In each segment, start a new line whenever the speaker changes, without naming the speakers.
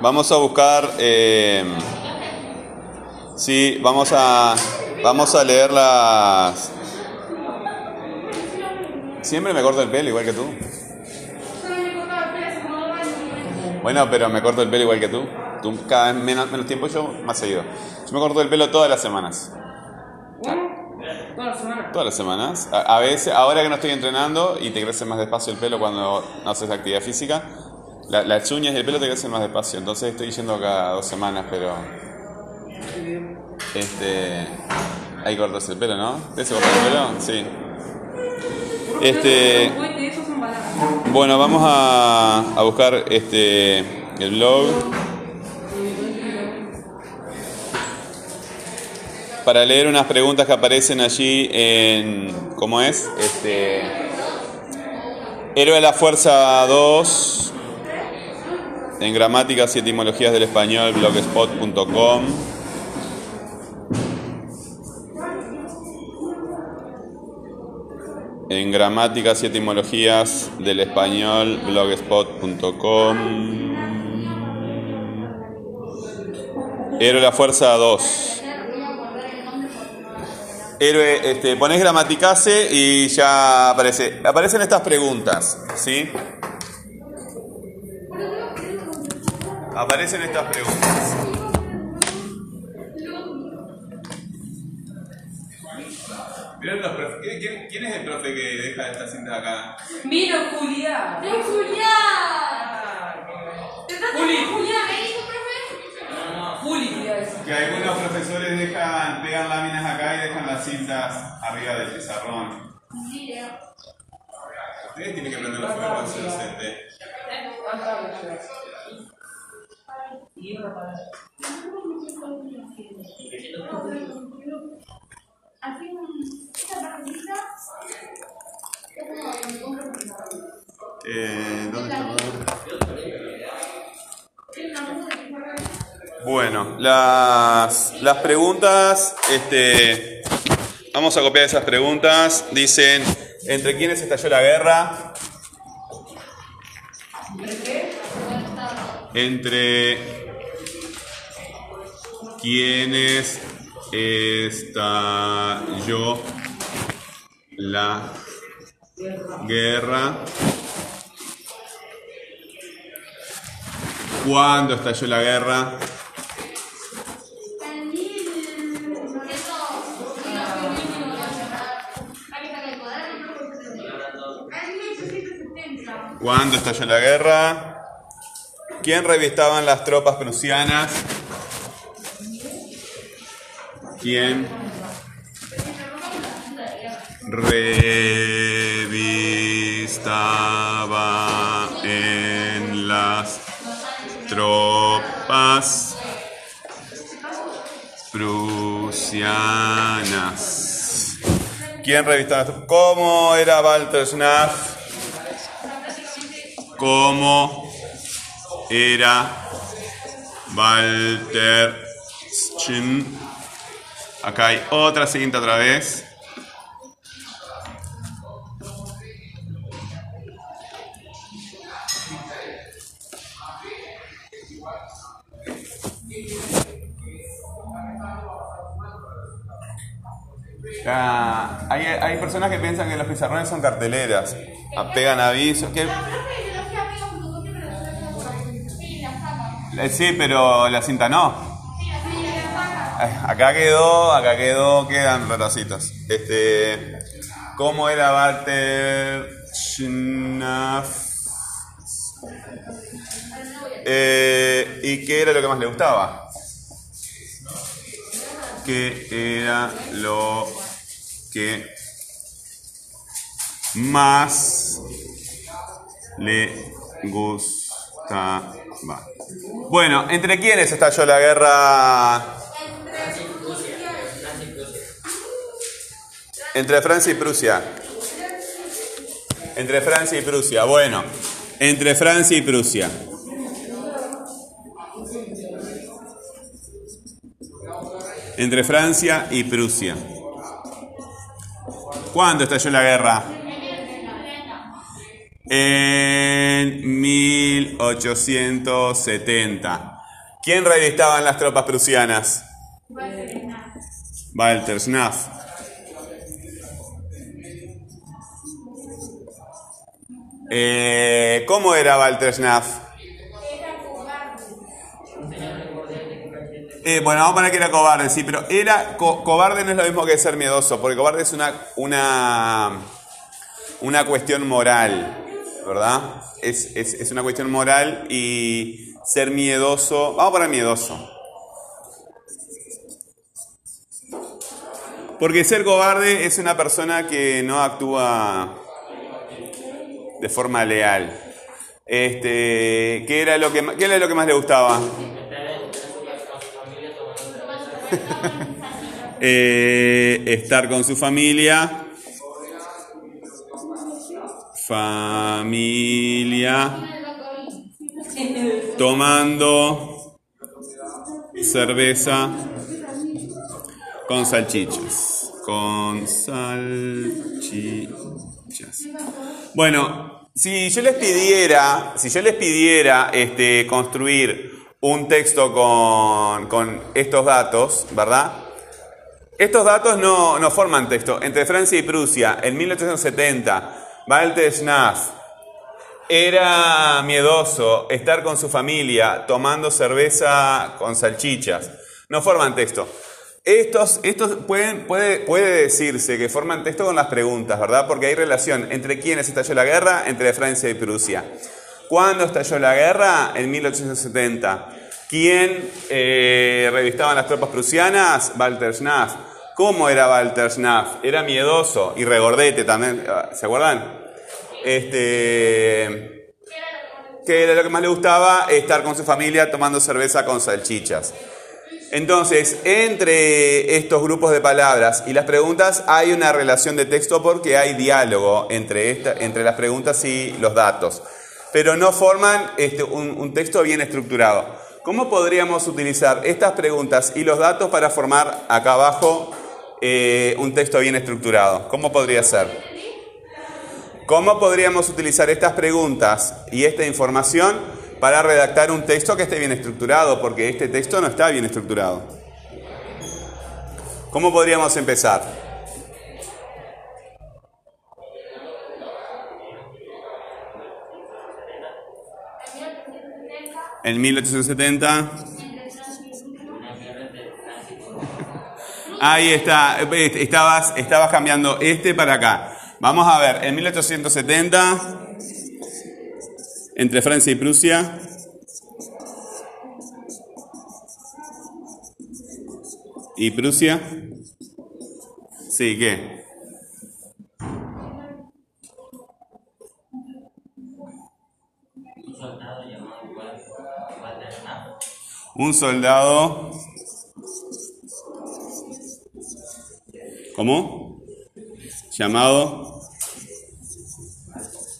Vamos a buscar. Eh, sí, vamos a. Vamos a leer las. Siempre me corto el pelo igual que tú. Bueno, pero me corto el pelo igual que tú. Tú cada vez menos, menos tiempo, yo más seguido. Yo me corto el pelo todas las semanas.
Todas las semanas.
Todas las semanas. A, veces, ahora que no estoy entrenando y te crece más despacio el pelo cuando no haces actividad física, la- las uñas y el pelo te crecen más despacio. Entonces estoy yendo cada dos semanas, pero. Este. Hay que cortarse el pelo, ¿no? ¿Te se cortar el pelo? Sí. Este. Bueno, vamos a, a buscar este el blog. Para leer unas preguntas que aparecen allí en. ¿Cómo es? Este. Héroe de la Fuerza 2. En gramáticas y etimologías del español, blogspot.com. En gramáticas y etimologías del español, blogspot.com. Héroe la Fuerza 2. Héroe, este, pones gramaticase y ya aparece. Aparecen estas preguntas, ¿sí? Aparecen estas preguntas. Miren los profe- ¿quién- quién, es el profe que deja estas cintas acá?
Mira, Julián.
¡Es Julián! ¿Te estás
Juli.
Julián? ¿Me dijo, profe?
Decir.
Que algunos profesores dejan, pegan láminas acá y dejan las cintas arriba del pizarrón. Ustedes tienen que aprender los fuegos, docente. Eh, Bueno, las, las preguntas, este, vamos a copiar esas preguntas. Dicen, ¿entre quiénes estalló la guerra? Entre quiénes estalló la guerra. ¿Cuándo estalló la guerra?
En mil novecientos- Hay que sacar el cuaderno, ¿no? En 1870.
¿Cuándo estalló la guerra? ¿Quién revistaban las tropas prusianas? ¿Quién revistaba en las tropas prusianas? ¿Quién revistaba? ¿Cómo era Walter Schnaff? ¿Cómo era Walter Schnaff? Acá hay otra cinta otra vez. Ah, hay, hay personas que piensan que los pizarrones son carteleras. Pegan avisos. que-
Sí,
pero la cinta no.
Sí, la sí, la saca.
Ay, Acá quedó, acá quedó, quedan ratacitos. Este, ¿cómo era Walter Schnaff? Eh, ¿Y qué era lo que más le gustaba? ¿Qué era lo que más le gustaba? Bueno, ¿entre quiénes estalló la guerra? Entre Francia y Prusia. Entre Francia y Prusia. Bueno, entre Francia y Prusia. Entre Francia y Prusia. ¿Cuándo estalló la guerra? en 1870. ¿Quién revistaban las tropas prusianas? Walter Schnaff. Eh, ¿Cómo era Walter Schnaff? Eh, bueno, vamos a poner que era cobarde, sí, pero era co- cobarde no es lo mismo que ser miedoso, porque cobarde es una, una, una cuestión moral, ¿verdad? Es, es- es una cuestión moral y ser miedoso, vamos a poner miedoso. Porque ser cobarde es una persona que no actúa de forma leal. Este, ¿qué era lo que, era lo que más le gustaba? Eh, estar con su familia. Familia. Tomando cerveza con salchichas. Con salchichas. Bueno, si yo les pidiera, si yo les pidiera este, construir un texto con, con estos datos, ¿verdad? Estos datos no, no forman texto. Entre Francia y Prusia, en 1870, Walter Schnaff era miedoso estar con su familia tomando cerveza con salchichas. No forman texto. Estos, estos pueden, puede, puede decirse que forman texto con las preguntas, ¿verdad? Porque hay relación entre quiénes estalló la guerra, entre Francia y Prusia. ¿Cuándo estalló la guerra? En 1870. ¿Quién eh, revistaban las tropas prusianas? Walter Schnaff. ¿Cómo era Walter Schnaff? Era miedoso y regordete también. ¿Se acuerdan? Este, que era lo que más le gustaba, estar con su familia tomando cerveza con salchichas. Entonces, entre estos grupos de palabras y las preguntas hay una relación de texto porque hay diálogo entre, esta- entre las preguntas y los datos, pero no forman este, un, texto bien estructurado. ¿Cómo podríamos utilizar estas preguntas y los datos para formar acá abajo eh, un texto bien estructurado? ¿Cómo podría ser? ¿Cómo podríamos utilizar estas preguntas y esta información para redactar un texto que esté bien estructurado? Porque este texto no está bien estructurado. ¿Cómo podríamos empezar? En 1870. Ahí está, estabas, estabas cambiando este para acá. Vamos a ver, en 1870, entre Francia y Prusia, ¿y Prusia? Sí, ¿qué? Un soldado. ¿Cómo? Llamado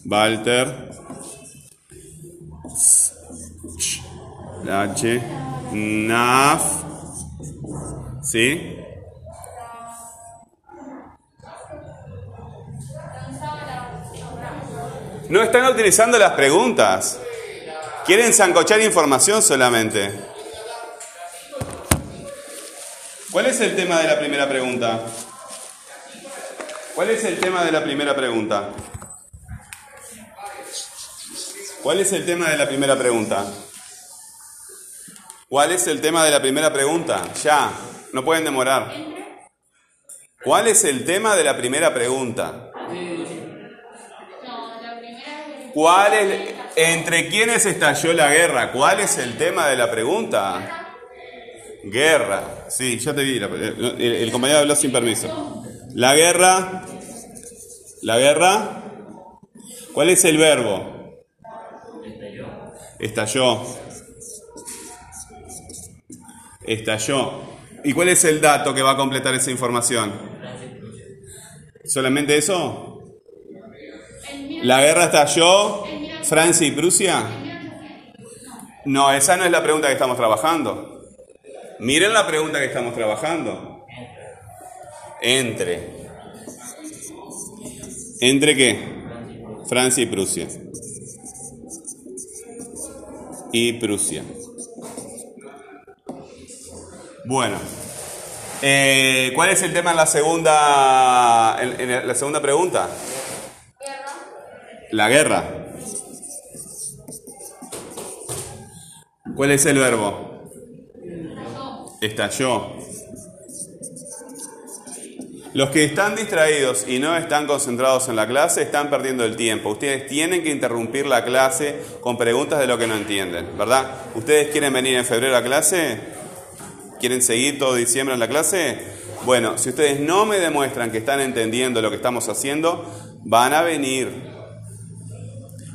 Walter H. Naf. ¿Sí? No están utilizando las preguntas. Quieren zancochar información solamente. ¿Cuál es el tema de la primera pregunta? ¿Cuál es el tema de la primera pregunta? ¿Cuál es el tema de la primera pregunta? ¿Cuál es el tema de la primera pregunta? Ya, no pueden demorar. ¿Cuál es el tema de la primera pregunta? ¿Cuál es, entre quiénes estalló la guerra? ¿Cuál es el tema de la pregunta? Guerra. Sí, ya te vi. El, el compañero habló sin permiso. La guerra. La guerra. ¿Cuál es el verbo? Estalló. Estalló. ¿Y cuál es el dato que va a completar esa información? ¿Solamente eso? ¿La guerra estalló Francia y Prusia? No, esa no es la pregunta que estamos trabajando. Miren la pregunta que estamos trabajando. Entre. ¿Entre qué? Francia y Prusia. Y Prusia. Bueno, eh, ¿cuál es el tema en la segunda, en, la segunda pregunta? La guerra. ¿Cuál es el verbo? Estalló. Los que están distraídos y no están concentrados en la clase están perdiendo el tiempo. Ustedes tienen que interrumpir la clase con preguntas de lo que no entienden, ¿verdad? ¿Ustedes quieren venir en febrero a clase? ¿Quieren seguir todo diciembre en la clase? Bueno, si ustedes no me demuestran que están entendiendo lo que estamos haciendo, van a venir.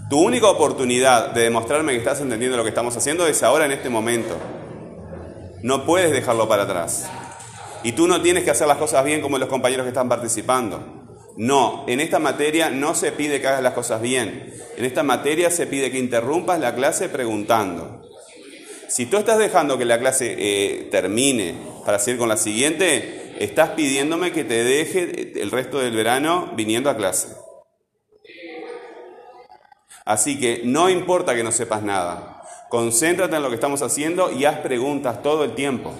Tu única oportunidad de demostrarme que estás entendiendo lo que estamos haciendo es ahora en este momento. No puedes dejarlo para atrás. Y tú no tienes que hacer las cosas bien como los compañeros que están participando. No, en esta materia no se pide que hagas las cosas bien. En esta materia se pide que interrumpas la clase preguntando. Si tú estás dejando que la clase eh, termine para seguir con la siguiente, estás pidiéndome que te deje el resto del verano viniendo a clase. Así que no importa que no sepas nada, concéntrate en lo que estamos haciendo y haz preguntas todo el tiempo.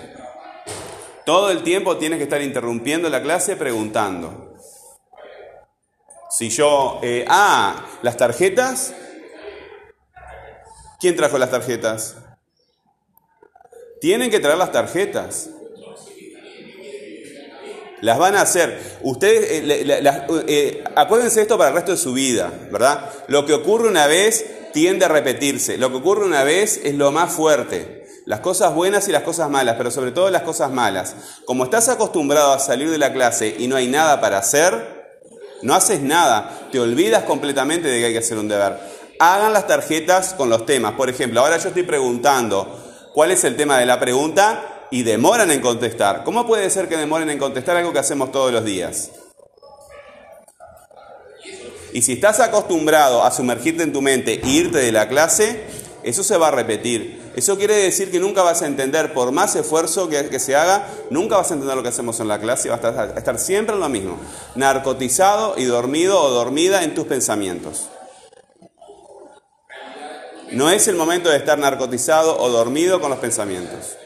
Todo el tiempo tienes que estar interrumpiendo la clase preguntando. Si yo, eh, ah, las tarjetas. ¿Quién trajo las tarjetas? Tienen que traer las tarjetas. Las van a hacer. Ustedes, eh, eh, acuérdense esto para el resto de su vida, ¿verdad? Lo que ocurre una vez tiende a repetirse. Lo que ocurre una vez es lo más fuerte. Las cosas buenas y las cosas malas, pero sobre todo las cosas malas. Como estás acostumbrado a salir de la clase y no hay nada para hacer, no haces nada, te olvidas completamente de que hay que hacer un deber. Hagan las tarjetas con los temas. Por ejemplo, ahora yo estoy preguntando cuál es el tema de la pregunta y demoran en contestar. ¿Cómo puede ser que demoren en contestar algo que hacemos todos los días? Y si estás acostumbrado a sumergirte en tu mente e irte de la clase, eso se va a repetir. Eso quiere decir que nunca vas a entender, por más esfuerzo que, se haga, nunca vas a entender lo que hacemos en la clase y vas a estar siempre en lo mismo, narcotizado y dormido o dormida en tus pensamientos. No es el momento de estar narcotizado o dormido con los pensamientos.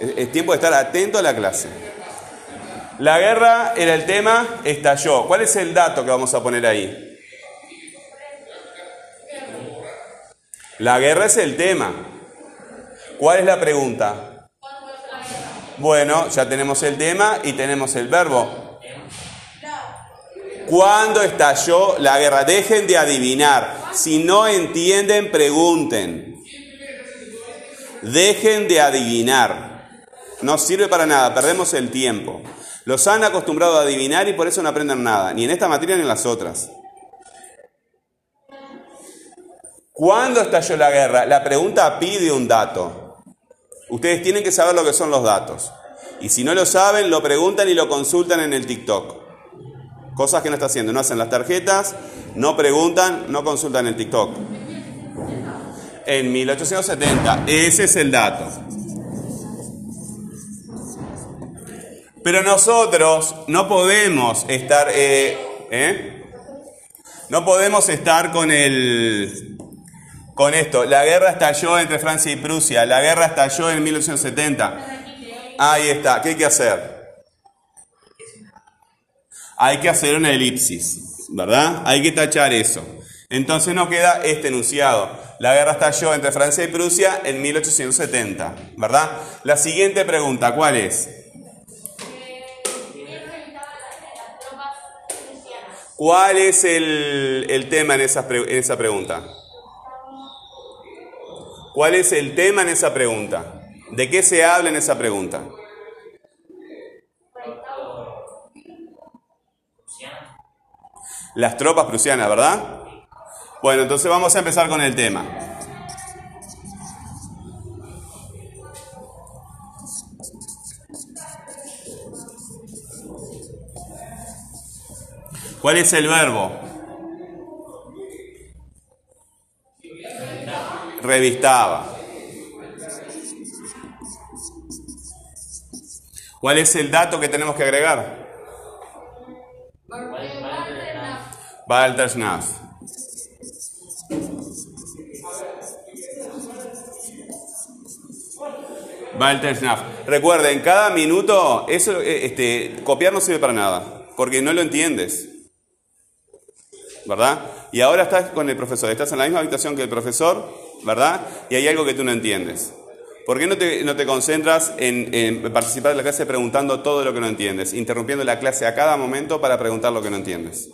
Es tiempo de estar atento a la clase. La guerra era el tema, estalló. ¿Cuál es el dato que vamos a poner ahí? La guerra es el tema. ¿Cuál es la pregunta? Bueno, ya tenemos el tema y tenemos el verbo. ¿Cuándo estalló la guerra? Dejen de adivinar. Si no entienden, pregunten. Dejen de adivinar. No sirve para nada, perdemos el tiempo. Los han acostumbrado a adivinar y por eso no aprenden nada, ni en esta materia ni en las otras. ¿Cuándo estalló la guerra? La pregunta pide un dato. Ustedes tienen que saber lo que son los datos. Y si no lo saben, lo preguntan y lo consultan en el TikTok. Cosas que no está haciendo. No hacen las tarjetas, no preguntan, no consultan el TikTok. En 1870. Ese es el dato. Pero nosotros no podemos estar, eh, ¿eh? no podemos estar con el, con esto. La guerra estalló entre Francia y Prusia. La guerra estalló en 1870. Ahí está. ¿Qué hay que hacer? Hay que hacer una elipsis, ¿verdad? Hay que tachar eso. Entonces nos queda este enunciado. La guerra estalló entre Francia y Prusia en 1870, ¿verdad? La siguiente pregunta, ¿cuál es? ¿Cuál es el, tema en esa, en esa pregunta? ¿Cuál es el tema en esa pregunta? ¿De qué se habla en esa pregunta? Las tropas prusianas, ¿verdad? Bueno, entonces vamos a empezar con el tema. ¿Cuál es el verbo? Revistaba. ¿Cuál es el dato que tenemos que agregar? Walter Schnaff. Walter Schnaff. Recuerden, cada minuto, eso, eh, este, copiar no sirve para nada, porque no lo entiendes. ¿Verdad? Y ahora estás con el profesor, estás en la misma habitación que el profesor, ¿verdad? Y hay algo que tú no entiendes. ¿Por qué no te, no te concentras en, en participar de la clase preguntando todo lo que no entiendes, interrumpiendo la clase a cada momento para preguntar lo que no entiendes?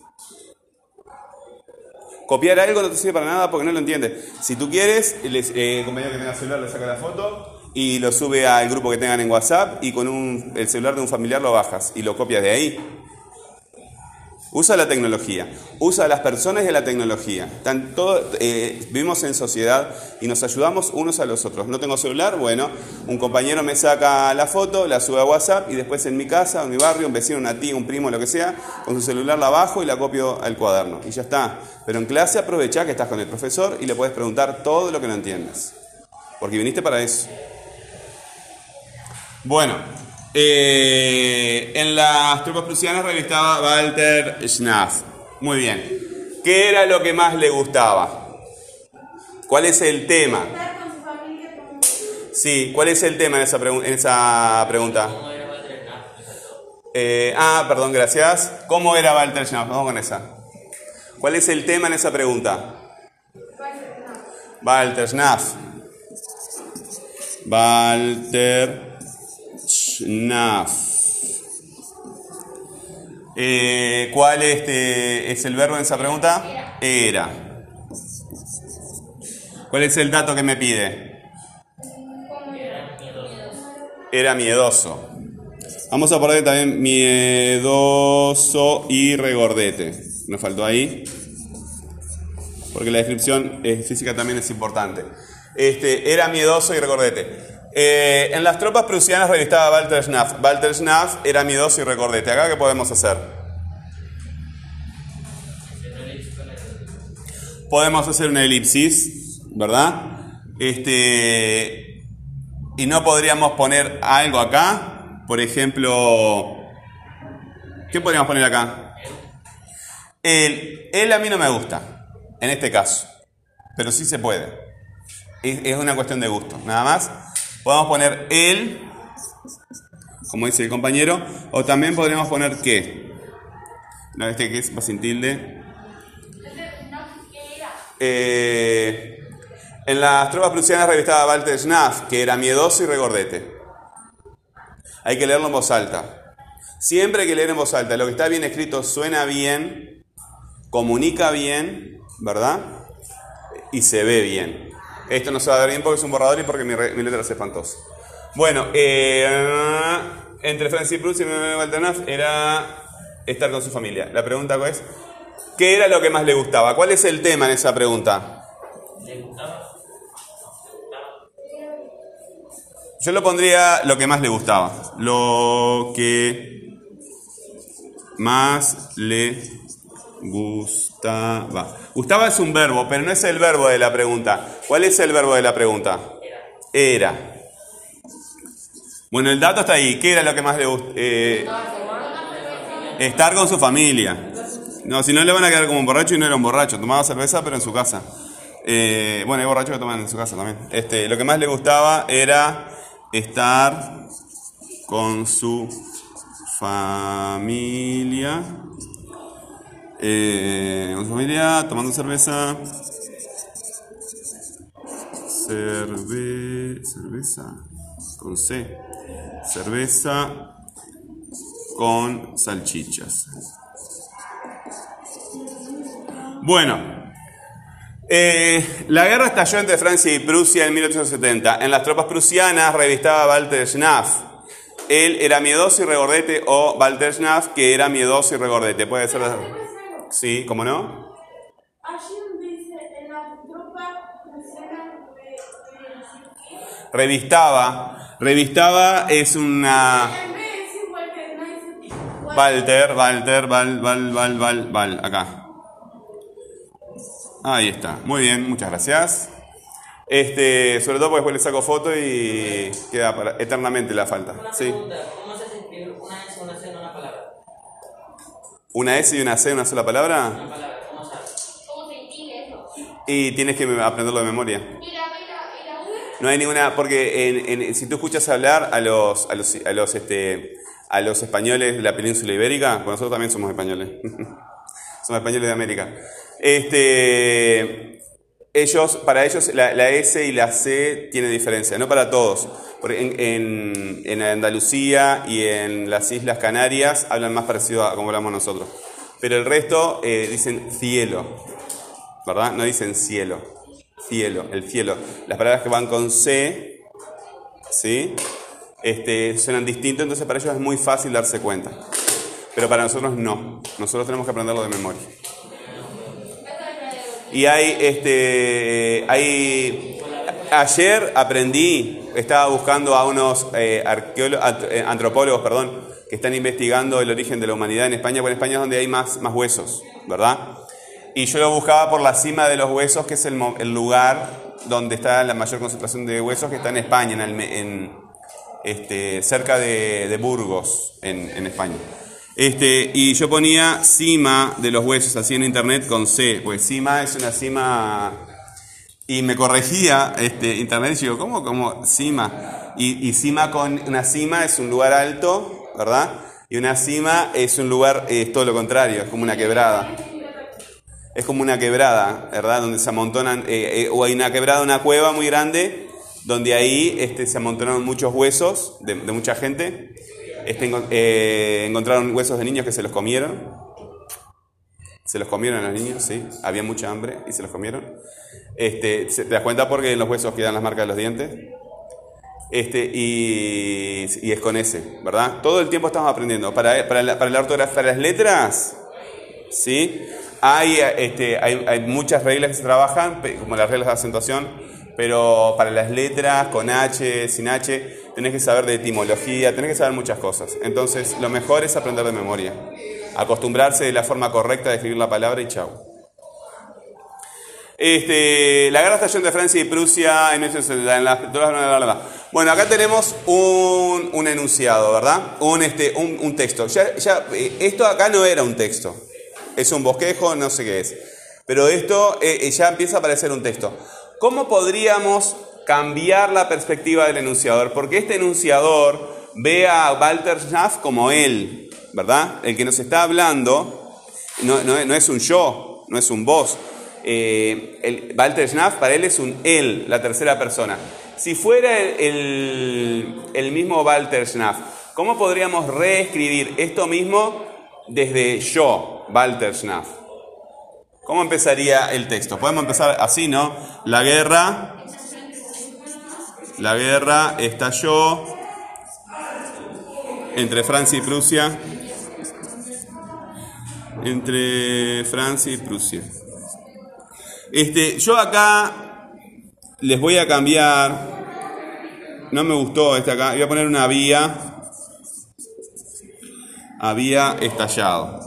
Copiar algo no te sirve para nada porque no lo entiendes. Si tú quieres, les- eh, el compañero que tenga celular le saca la foto y lo sube al grupo que tengan en WhatsApp y con un- el celular de un familiar lo bajas y lo copias de ahí. Usa la tecnología, usa a las personas y a la tecnología. Están eh, vivimos en sociedad y nos ayudamos unos a los otros. No tengo celular, bueno, un compañero me saca la foto, la sube a WhatsApp y después en mi casa, en mi barrio, un vecino, una tía, un primo, lo que sea, con su celular la bajo y la copio al cuaderno. Y ya está. Pero en clase aprovecha que estás con el profesor y le puedes preguntar todo lo que no entiendes. Porque viniste para eso. Bueno, eh, en las tropas prusianas revistaba Walter Schnaff. Muy bien. ¿Qué era lo que más le gustaba? ¿Cuál es el tema? Sí, ¿cuál es el tema en esa, pregun- en esa pregunta? Eh, ah, perdón, gracias. ¿Cómo era Walter Schnaff? Vamos con esa. ¿Cuál es el tema en esa pregunta? Walter Schnaff. Walter Eh, ¿Cuál este, es el verbo en esa pregunta? Era. ¿Cuál es el dato que me pide? Era miedoso. Vamos a poner también miedoso y regordete. Nos faltó ahí. Porque la descripción física también es importante. Este, era miedoso y regordete. Eh, en las tropas prusianas revistaba Walter Schnaff. Walter Schnaff era miedoso y regordete. ¿Acá qué podemos hacer? Podemos hacer una elipsis, ¿verdad? Este, y no podríamos poner algo acá. Por ejemplo, ¿qué podríamos poner acá? El, él a mí no me gusta, en este caso, pero sí se puede. Es, es una cuestión de gusto, nada más. Podemos poner él, como dice el compañero, o también podríamos poner que. No, este que es va sin tilde. Eh, en las tropas prusianas revistaba Walter Schnaff, que era miedoso y regordete. Hay que leerlo en voz alta. Siempre hay que leer en voz alta. Lo que está bien escrito suena bien, comunica bien, ¿verdad? Y se ve bien. Esto no se va a ver bien porque es un borrador y porque mi, mi letra es espantosa. Bueno, eh, entre Francis Proust y Walter era estar con su familia. La pregunta es, ¿qué era lo que más le gustaba? ¿Cuál es el tema en esa pregunta? Yo lo pondría lo que más le gustaba. Lo que más le gustaba. Gustaba es un verbo, pero no es el verbo de la pregunta. ¿Cuál es el verbo de la pregunta? Era. Bueno, el dato está ahí. ¿Qué era lo que más le gustaba? estar con su familia. No, si no le van a quedar como un borracho y no era un borracho. Tomaba cerveza, pero en su casa. Eh, bueno, hay borrachos que toman en su casa también. Este, lo que más le gustaba era estar con su familia. Eh, familia, tomando cerveza. Cerve, cerveza. Con C. Cerveza con salchichas. Bueno, eh, la guerra estalló entre Francia y Prusia en 1870. En las tropas prusianas revistaba Walter Schnaff. Él era miedoso y regordete o Walter Schnaff que era miedoso y regordete. Puede ser... Sí, ¿cómo no?
Allí donde dice en la tropa prusiana de, de,
Revistaba. Revistaba es una...
En vez de decir Walter, Walter.
Walter, Walter, Val, Val, Val, Val, Val, acá. Ahí está. Muy bien, muchas gracias. Este, sobre todo porque después le saco foto y queda para eternamente la falta.
Una
Sí.
pregunta, ¿cómo se hace escribir una ¿Una
S y una C, una sola palabra?
Una palabra. ¿Cómo se distingue eso?
Y tienes que aprenderlo de memoria. No hay ninguna, porque si tú escuchas hablar a los, a los, a los, este, a los españoles de la península ibérica, bueno, nosotros también somos españoles, somos españoles de América, este, ellos, para ellos la, la S y la C tiene diferencia, no para todos. Porque en, en, Andalucía y en las Islas Canarias hablan más parecido a como hablamos nosotros. Pero el resto eh, dicen cielo, ¿verdad? No dicen cielo, cielo, el cielo. Las palabras que van con C, ¿sí? Este, suenan distinto, entonces para ellos es muy fácil darse cuenta. Pero para nosotros no. Nosotros tenemos que aprenderlo de memoria. Y hay, este, hay, ayer aprendí, estaba buscando a unos eh, eh, antropólogos, perdón, que están investigando el origen de la humanidad en España, porque España es donde hay más, más huesos, ¿verdad? Y yo lo buscaba por la cima de los huesos, que es el, el lugar donde está la mayor concentración de huesos, que está en España, en, en, este, cerca de, Burgos, en España. Este, y yo ponía cima de los huesos así en internet con C, pues cima es una cima. Y me corregía este, internet y yo ¿cómo? ¿Cómo cima? Y, y cima con una cima es un lugar alto, ¿verdad? Y una cima es un lugar, es todo lo contrario, es como una quebrada. Es como una quebrada, ¿verdad? Donde se amontonan, eh, eh, o hay una quebrada, una cueva muy grande, donde ahí este, se amontonaron muchos huesos de mucha gente. Este, eh, encontraron huesos de niños que se los comieron. Se los comieron los niños, sí. Había mucha hambre y se los comieron. Este, ¿Te das cuenta porque en los huesos quedan las marcas de los dientes? Este, y, y es con ese, ¿verdad? Todo el tiempo estamos aprendiendo. Para, para, la, para la ortografía, para las letras, ¿sí? Hay, este, hay, hay muchas reglas que se trabajan, como las reglas de acentuación, pero para las letras, con H, sin H, tenés que saber de etimología, tenés que saber muchas cosas. Entonces, lo mejor es aprender de memoria. Acostumbrarse de la forma correcta de escribir la palabra y chau. Este, la guerra estalló entre Francia y Prusia en 1870, en la- bla, bla, bla, bla. Bueno, acá tenemos un, un enunciado, ¿verdad? Un, este, un, un texto. Ya, ya, eh, esto acá no era un texto. Es un bosquejo, no sé qué es. Pero esto eh, eh, ya empieza a parecer un texto. ¿Cómo podríamos cambiar la perspectiva del enunciador? Porque este enunciador ve a Walter Schnaff como él, ¿verdad? El que nos está hablando no, es un yo, no es un vos. Eh, Walter Schnaff para él es un él, la tercera persona. Si fuera el, el- el mismo Walter Schnaff, ¿cómo podríamos reescribir esto mismo desde yo, Walter Schnaff? ¿Cómo empezaría el texto? Podemos empezar así, ¿no? La guerra, la guerra estalló entre Francia y Prusia entre Francia y Prusia. Este, yo acá les voy a cambiar. No me gustó este acá. Voy a poner una vía. Había estallado.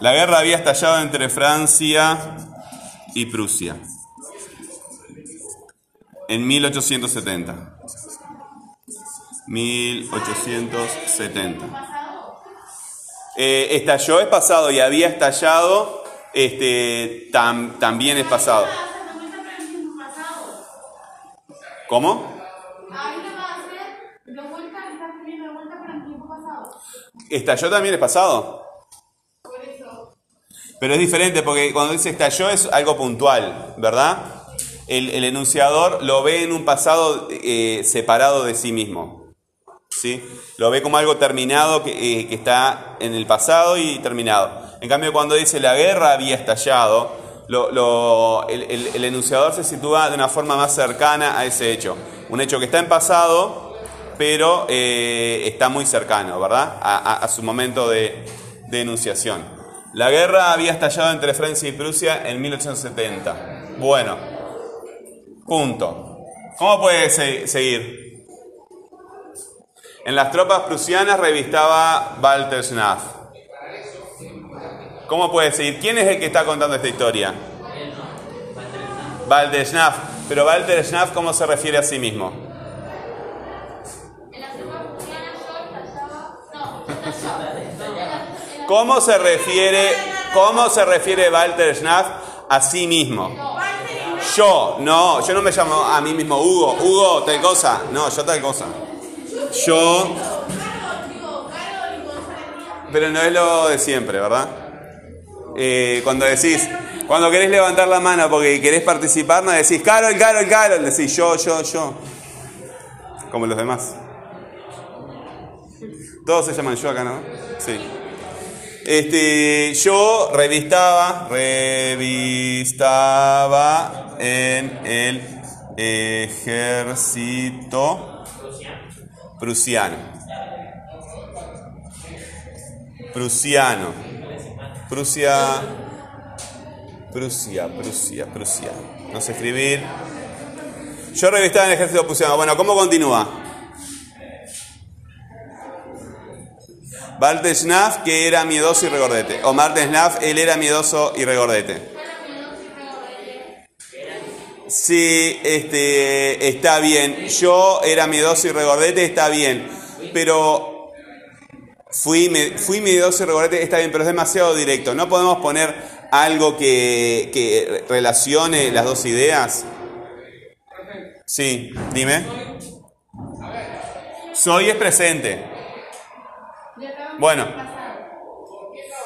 La guerra había estallado entre Francia y Prusia. En 1870. 1870. Eh, estalló es pasado y había estallado este, tam- también es pasado. ¿Cómo? ¿Estalló también es pasado? Pero es diferente porque cuando dice estalló es algo puntual, ¿verdad? El, enunciador lo ve en un pasado eh, separado de sí mismo. ¿sí? Lo ve como algo terminado que, eh, que está en el pasado y terminado. En cambio, cuando dice la guerra había estallado, el, enunciador se sitúa de una forma más cercana a ese hecho. Un hecho que está en pasado, pero eh, está muy cercano, ¿verdad? A, a- a su momento de, de enunciación. La guerra había estallado entre Francia y Prusia en 1870. Bueno, punto. ¿Cómo puede se- seguir? En las tropas prusianas revistaba Walter Schnaff. ¿Cómo puede seguir? ¿Quién es el que está contando esta historia? Walter Schnaff. Pero Walter Schnaff, ¿cómo se refiere a sí mismo? ¿Cómo se refiere? ¿Cómo se refiere Walter Schnaff a sí mismo? Yo, no, yo no me llamo a mí mismo Hugo. Hugo, tal cosa. No, yo tal cosa. Yo, pero no es lo de siempre, ¿verdad? Eh, cuando decís, cuando querés levantar la mano porque querés participar, no decís Carol, Carol, Carol, decís yo, yo, yo. Como los demás. Todos se llaman yo acá, ¿no? Sí. Este, yo revistaba, revistaba en el ejército prusiano. Prusiano. Prusia. Prusia, Prusia, Prusia. No sé escribir. Yo revistaba en el ejército prusiano. Bueno, ¿cómo continúa? Walter Schnaff, que era miedoso y regordete. O Martin Schnaff, él era miedoso y regordete. Sí, este, está bien. Yo era miedoso y regordete, está bien. Pero fui, fui miedoso y regordete, está bien, pero es demasiado directo. ¿No podemos poner algo que, que relacione las dos ideas? Sí, dime. Soy es presente. Bueno,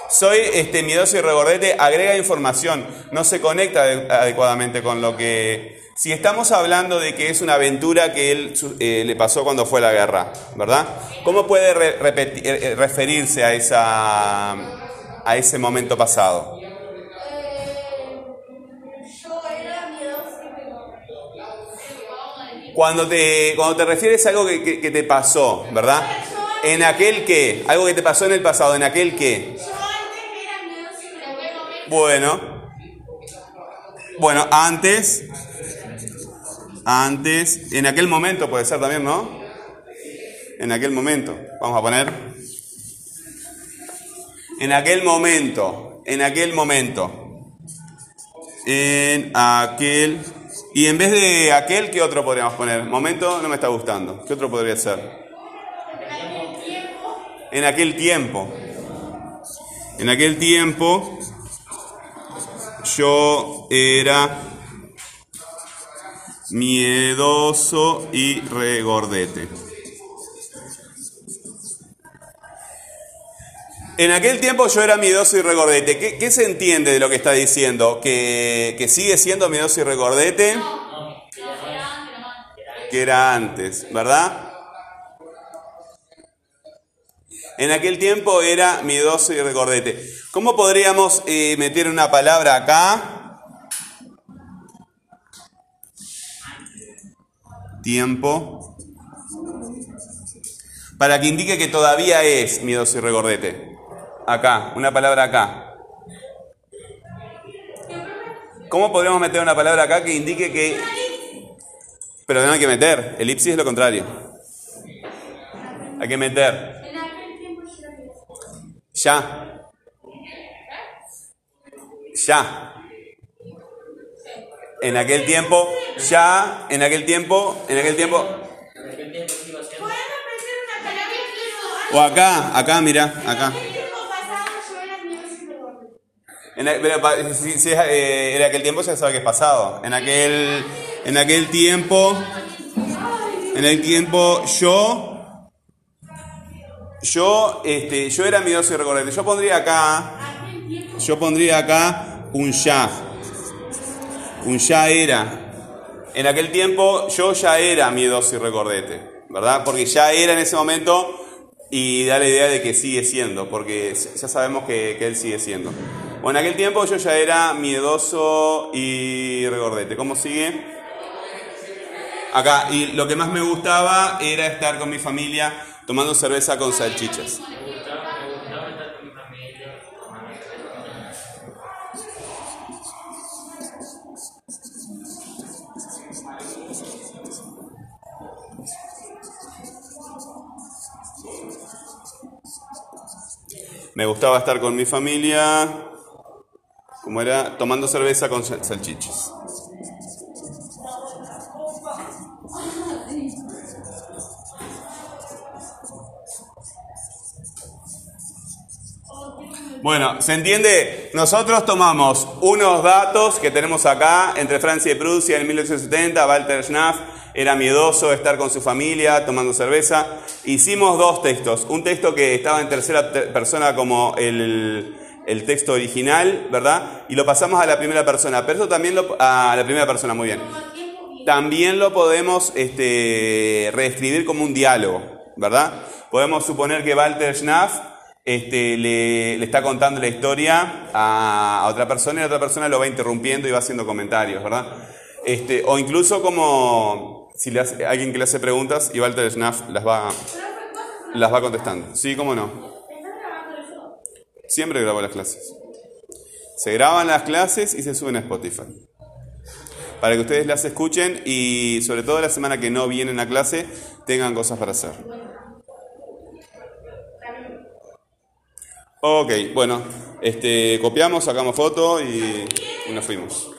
soy este, miedoso y regordete, agrega información, no se conecta ade- adecuadamente con lo que... Si estamos hablando de que es una aventura que él eh, le pasó cuando fue a la guerra, ¿verdad? ¿Cómo puede re- repeti- eh, eh, referirse a, esa, a ese momento pasado? Cuando te, cuando te refieres a algo que, que- que te pasó, ¿verdad? En aquel que, algo que te pasó en el pasado, en aquel que...
Yo antes era miedoso y regordete.
Bueno. Bueno, antes. Antes. En aquel momento puede ser también, ¿no? En aquel momento. Vamos a poner. En aquel momento. En aquel momento. En aquel. Y en vez de aquel, ¿qué otro podríamos poner? Momento no me está gustando. ¿Qué otro podría ser? En aquel tiempo. En aquel tiempo yo era miedoso y regordete. En aquel tiempo yo era miedoso y regordete. ¿Qué, qué se entiende de lo que está diciendo? ¿Que, que sigue siendo miedoso y regordete? Que era antes, ¿verdad? En aquel tiempo era miedoso y regordete. ¿Cómo podríamos eh, meter una palabra acá? Tiempo. Para que indique que todavía es miedoso y regordete. Acá, una palabra acá. ¿Cómo podríamos meter una palabra acá que indique que... Pero no hay que meter. Elipsis es lo contrario. Hay que meter.
En aquel tiempo yo era miedoso.
Ya. Ya. En aquel tiempo, ya, en aquel tiempo, en aquel tiempo.
¿Podemos meter una palabra que
O acá, acá, mira, acá.
En
pero si, si eh, en aquel tiempo ya sabe que es pasado. En aquel, en aquel tiempo, en el tiempo yo, yo, este, yo era miedoso y recordete. Yo pondría acá, yo pondría acá un ya. Un ya era. En aquel tiempo yo ya era miedoso y recordete, ¿verdad? Porque ya era en ese momento y da la idea de que sigue siendo, porque ya sabemos que, que él sigue siendo. Bueno, en aquel tiempo yo ya era miedoso y regordete. ¿Cómo sigue? Acá, y lo que más me gustaba era estar con mi familia tomando cerveza con salchichas. Me gustaba estar con mi familia, como era, tomando cerveza con sal- salchichas. Bueno, ¿se entiende? Nosotros tomamos unos datos que tenemos acá entre Francia y Prusia en 1870, Walter Schnaff era miedoso de estar con su familia tomando cerveza. Hicimos dos textos, un texto que estaba en tercera te- persona como el, el texto original, ¿verdad? Y lo pasamos a la primera persona, pero eso también lo... a la primera persona, muy bien. También lo podemos este, reescribir como un diálogo, ¿verdad? Podemos suponer que Walter Schnaff este, le, le está contando la historia a, otra persona y la otra persona lo va interrumpiendo y va haciendo comentarios, ¿verdad? Este, o incluso como si le hace, alguien que le hace preguntas y Walter Schnaff las va, las va contestando. Sí, cómo no. Siempre grabo las clases. Se graban las clases y se suben a Spotify. Para que ustedes las escuchen y sobre todo la semana que no vienen a clase tengan cosas para hacer. Ok, bueno, este, copiamos, sacamos foto y, y nos fuimos.